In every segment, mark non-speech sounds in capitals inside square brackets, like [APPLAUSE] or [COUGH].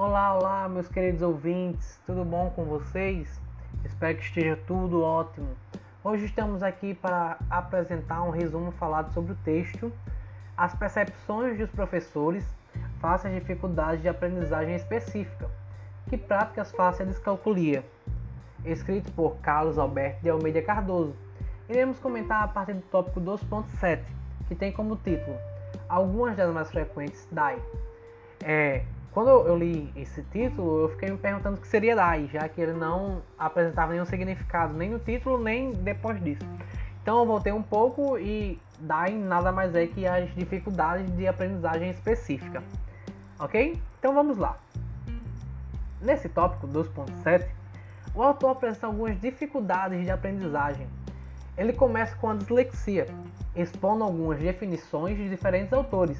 Olá, olá, meus queridos ouvintes, tudo bom com vocês? Espero que esteja tudo ótimo. Hoje estamos aqui para apresentar um resumo falado sobre o texto As percepções dos professores face às dificuldades de aprendizagem específica, que práticas face a descalculia, escrito por Carlos Alberto de Almeida Cardoso. Iremos comentar a partir do tópico 2.7, que tem como título Algumas das mais frequentes DAI. É, quando eu li esse título, eu fiquei me perguntando o que seria DAI, já que ele não apresentava nenhum significado, nem no título, nem depois disso. Então eu voltei um pouco e DAI nada mais é que as dificuldades de aprendizagem específica. Ok? Então vamos lá. Nesse tópico 2.7, o autor apresenta algumas dificuldades de aprendizagem. Ele começa com a dislexia, expondo algumas definições de diferentes autores,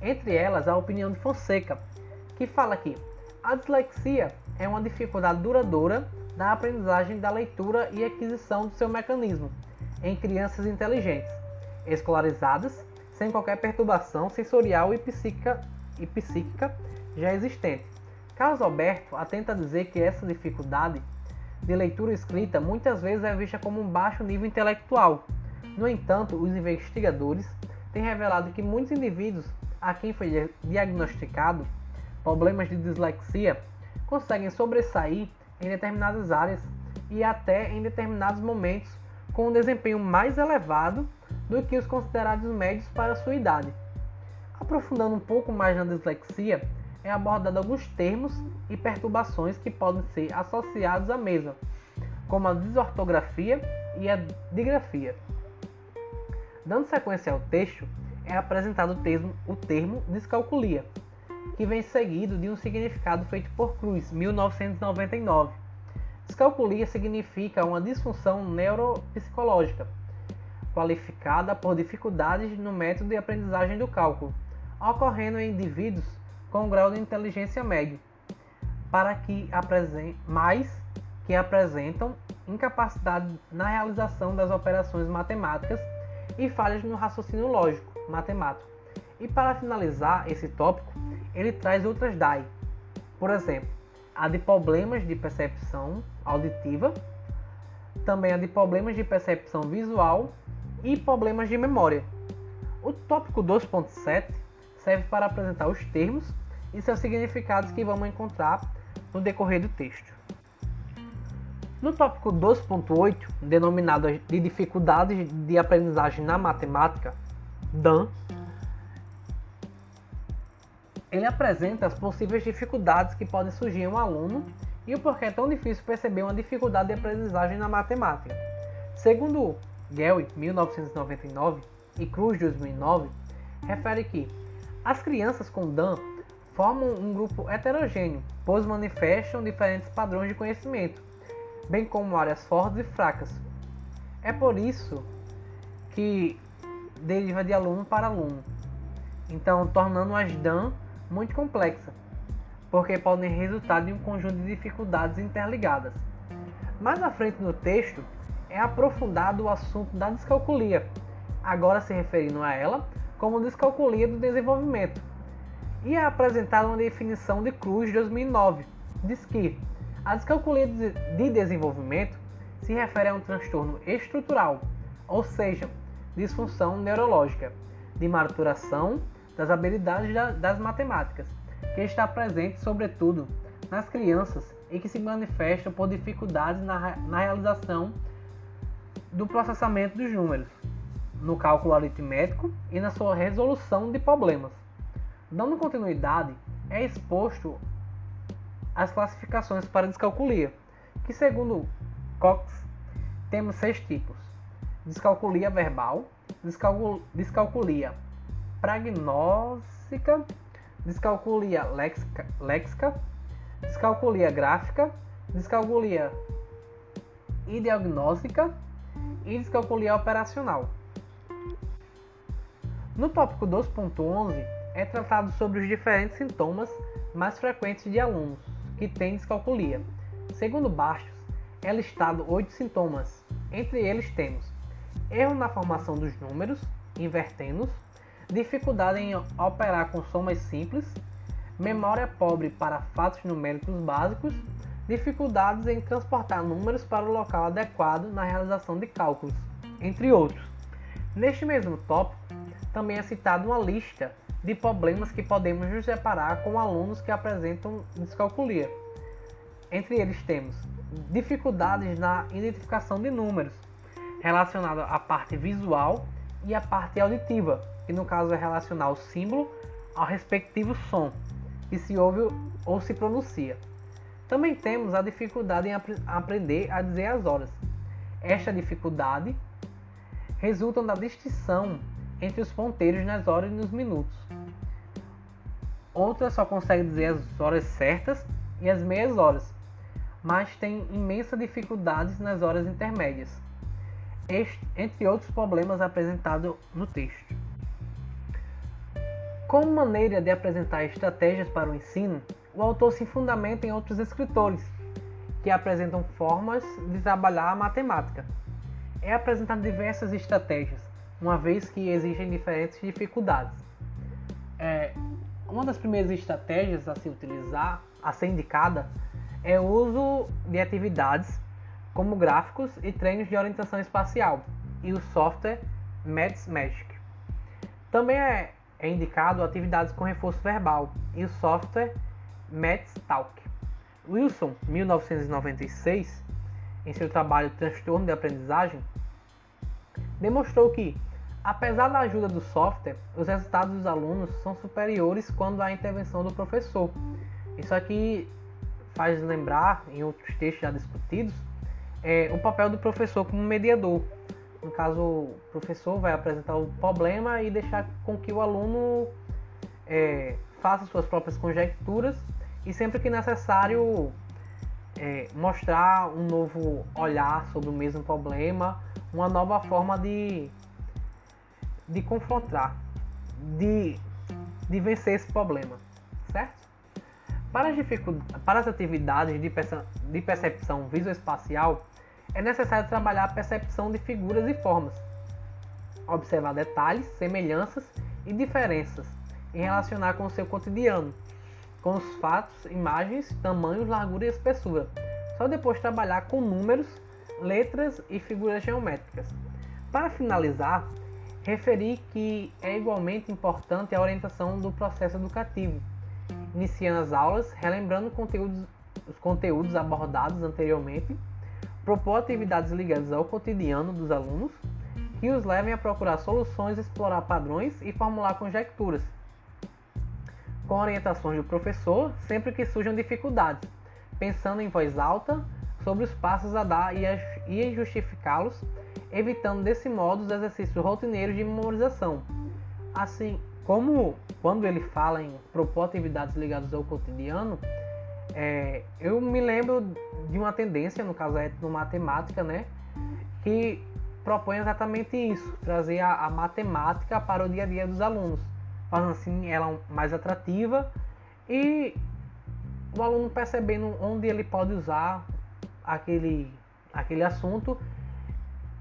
entre elas a opinião de Fonseca, que fala que a dislexia é uma dificuldade duradoura da aprendizagem da leitura e aquisição do seu mecanismo em crianças inteligentes, escolarizadas, sem qualquer perturbação sensorial e psíquica, e psíquica já existente. Carlos Alberto atenta a dizer que essa dificuldade de leitura escrita muitas vezes é vista como um baixo nível intelectual. No entanto, os investigadores têm revelado que muitos indivíduos a quem foi diagnosticado problemas de dislexia conseguem sobressair em determinadas áreas e até em determinados momentos com um desempenho mais elevado do que os considerados médios para sua idade. Aprofundando um pouco mais na dislexia, é abordado alguns termos e perturbações que podem ser associados à mesma, como a desortografia e a digrafia. Dando sequência ao texto, é apresentado o termo, o termo descalculia, que vem seguido de um significado feito por Cruz, 1999. Descalculia significa uma disfunção neuropsicológica, qualificada por dificuldades no método de aprendizagem do cálculo, ocorrendo em indivíduos com grau de inteligência médio, para que mais que apresentam incapacidade na realização das operações matemáticas e falhas no raciocínio lógico matemático. E para finalizar esse tópico, ele traz outras DAI. Por exemplo, a de problemas de percepção auditiva, também a de problemas de percepção visual e problemas de memória. O tópico 2.7 serve para apresentar os termos e seus significados que vamos encontrar no decorrer do texto. No tópico 2.8, denominado de dificuldades de aprendizagem na matemática, Dan, ele apresenta as possíveis dificuldades que podem surgir em um aluno e o porquê é tão difícil perceber uma dificuldade de aprendizagem na matemática. Segundo Gell, 1999, e Cruz, 2009, refere que as crianças com Dan formam um grupo heterogêneo, pois manifestam diferentes padrões de conhecimento, bem como áreas fortes e fracas. É por isso que deriva de aluno para aluno, então tornando as Dan muito complexa, porque podem resultar de um conjunto de dificuldades interligadas. Mais à frente no texto é aprofundado o assunto da descalculia, agora se referindo a ela como descalculia do desenvolvimento. E é apresentada uma definição de Cruz de 2009. Diz que a descalculia de desenvolvimento se refere a um transtorno estrutural, ou seja, disfunção neurológica, de maturação das habilidades das matemáticas, que está presente sobretudo nas crianças e que se manifesta por dificuldades na, na realização do processamento dos números, no cálculo aritmético e na sua resolução de problemas. Dando continuidade, é exposto as classificações para descalculia, que segundo Cox temos seis tipos: descalculia verbal, descalculia pragnóstica, descalculia léxica, léxica, descalculia gráfica, descalculia diagnóstica e descalculia operacional. No tópico 2.11 é tratado sobre os diferentes sintomas mais frequentes de alunos que têm descalculia. Segundo Bastos, é listado oito sintomas. Entre eles temos erro na formação dos números, invertendo-os, dificuldade em operar com somas simples, memória pobre para fatos numéricos básicos, dificuldades em transportar números para o local adequado na realização de cálculos, entre outros. Neste mesmo tópico, também é citada uma lista de problemas que podemos nos deparar com alunos que apresentam descalculia. Entre eles temos dificuldades na identificação de números, relacionada à parte visual e à parte auditiva, que no caso é relacionar o símbolo ao respectivo som, que se ouve ou se pronuncia. Também temos a dificuldade em ap aprender a dizer as horas. Esta dificuldade resulta da distinção entre os ponteiros nas horas e nos minutos. Outra só consegue dizer as horas certas e as meias horas, mas tem imensa dificuldades nas horas intermédias, entre outros problemas apresentados no texto. Como maneira de apresentar estratégias para o ensino, o autor se fundamenta em outros escritores, que apresentam formas de trabalhar a matemática. É apresentado diversas estratégias, uma vez que existem diferentes dificuldades. É, uma das primeiras estratégias a se utilizar, a ser indicada, é o uso de atividades como gráficos e treinos de orientação espacial e o software Maths Magic. Também é, é indicado atividades com reforço verbal e o software Maths Talk. Wilson, 1996, em seu trabalho Transtorno de Aprendizagem, demonstrou que Apesar da ajuda do software, os resultados dos alunos são superiores quando há intervenção do professor. Isso aqui faz lembrar, em outros textos já discutidos, é, o papel do professor como mediador. No caso, o professor vai apresentar o problema e deixar com que o aluno é, faça suas próprias conjecturas e sempre que necessário é, mostrar um novo olhar sobre o mesmo problema, uma nova forma de de confrontar, de, de vencer esse problema, certo? Para as, para as atividades de, perce de percepção visoespacial, é necessário trabalhar a percepção de figuras e formas, observar detalhes, semelhanças e diferenças e relacionar com o seu cotidiano, com os fatos, imagens, tamanhos, largura e espessura. Só depois trabalhar com números, letras e figuras geométricas. Para finalizar, referi que é igualmente importante a orientação do processo educativo, iniciando as aulas, relembrando conteúdos, os conteúdos abordados anteriormente, propor atividades ligadas ao cotidiano dos alunos que os levem a procurar soluções, explorar padrões e formular conjecturas, com orientações do professor sempre que surjam dificuldades, pensando em voz alta sobre os passos a dar e em justificá-los evitando desse modo os exercícios rotineiros de memorização. Assim como quando ele fala em propor atividades ligadas ao cotidiano, é, eu me lembro de uma tendência, no caso é no matemática, né, que propõe exatamente isso, trazer a, a, matemática para o dia a dia dos alunos, fazendo assim ela mais atrativa e o aluno percebendo onde ele pode usar aquele, aquele assunto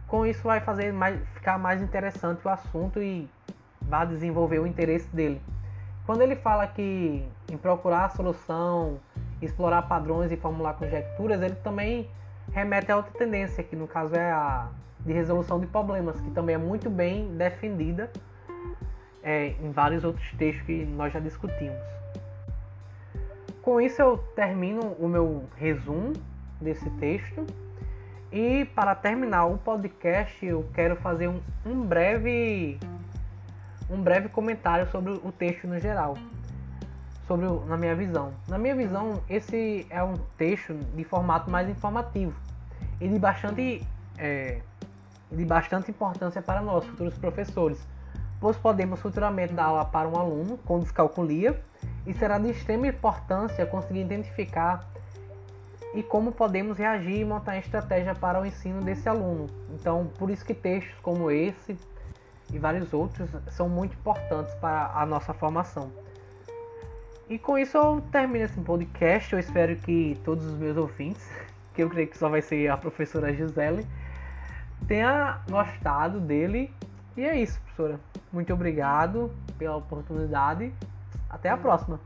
com isso vai fazer mais, ficar mais interessante o assunto e vai desenvolver o interesse dele. Quando ele fala que em procurar a solução, explorar padrões e formular conjecturas, ele também remete a outra tendência, que no caso é a de resolução de problemas, que também é muito bem defendida é, em vários outros textos que nós já discutimos. Com isso eu termino o meu resumo desse texto. E para terminar o podcast, eu quero fazer um, um breve um breve comentário sobre o texto no geral, sobre o, na minha visão. Na minha visão, esse é um texto de formato mais informativo e de bastante é, de bastante importância para nós, futuros professores, pois podemos futuramente dar aula para um aluno com descalculia e será de extrema importância conseguir identificar e como podemos reagir e montar estratégia para o ensino desse aluno. Então, por isso que textos como esse e vários outros são muito importantes para a nossa formação. E com isso eu termino esse podcast. Eu espero que todos os meus ouvintes, [LAUGHS] que eu creio que só vai ser a professora Gisele, tenha gostado dele. E é isso, professora. Muito obrigado pela oportunidade. Até a próxima.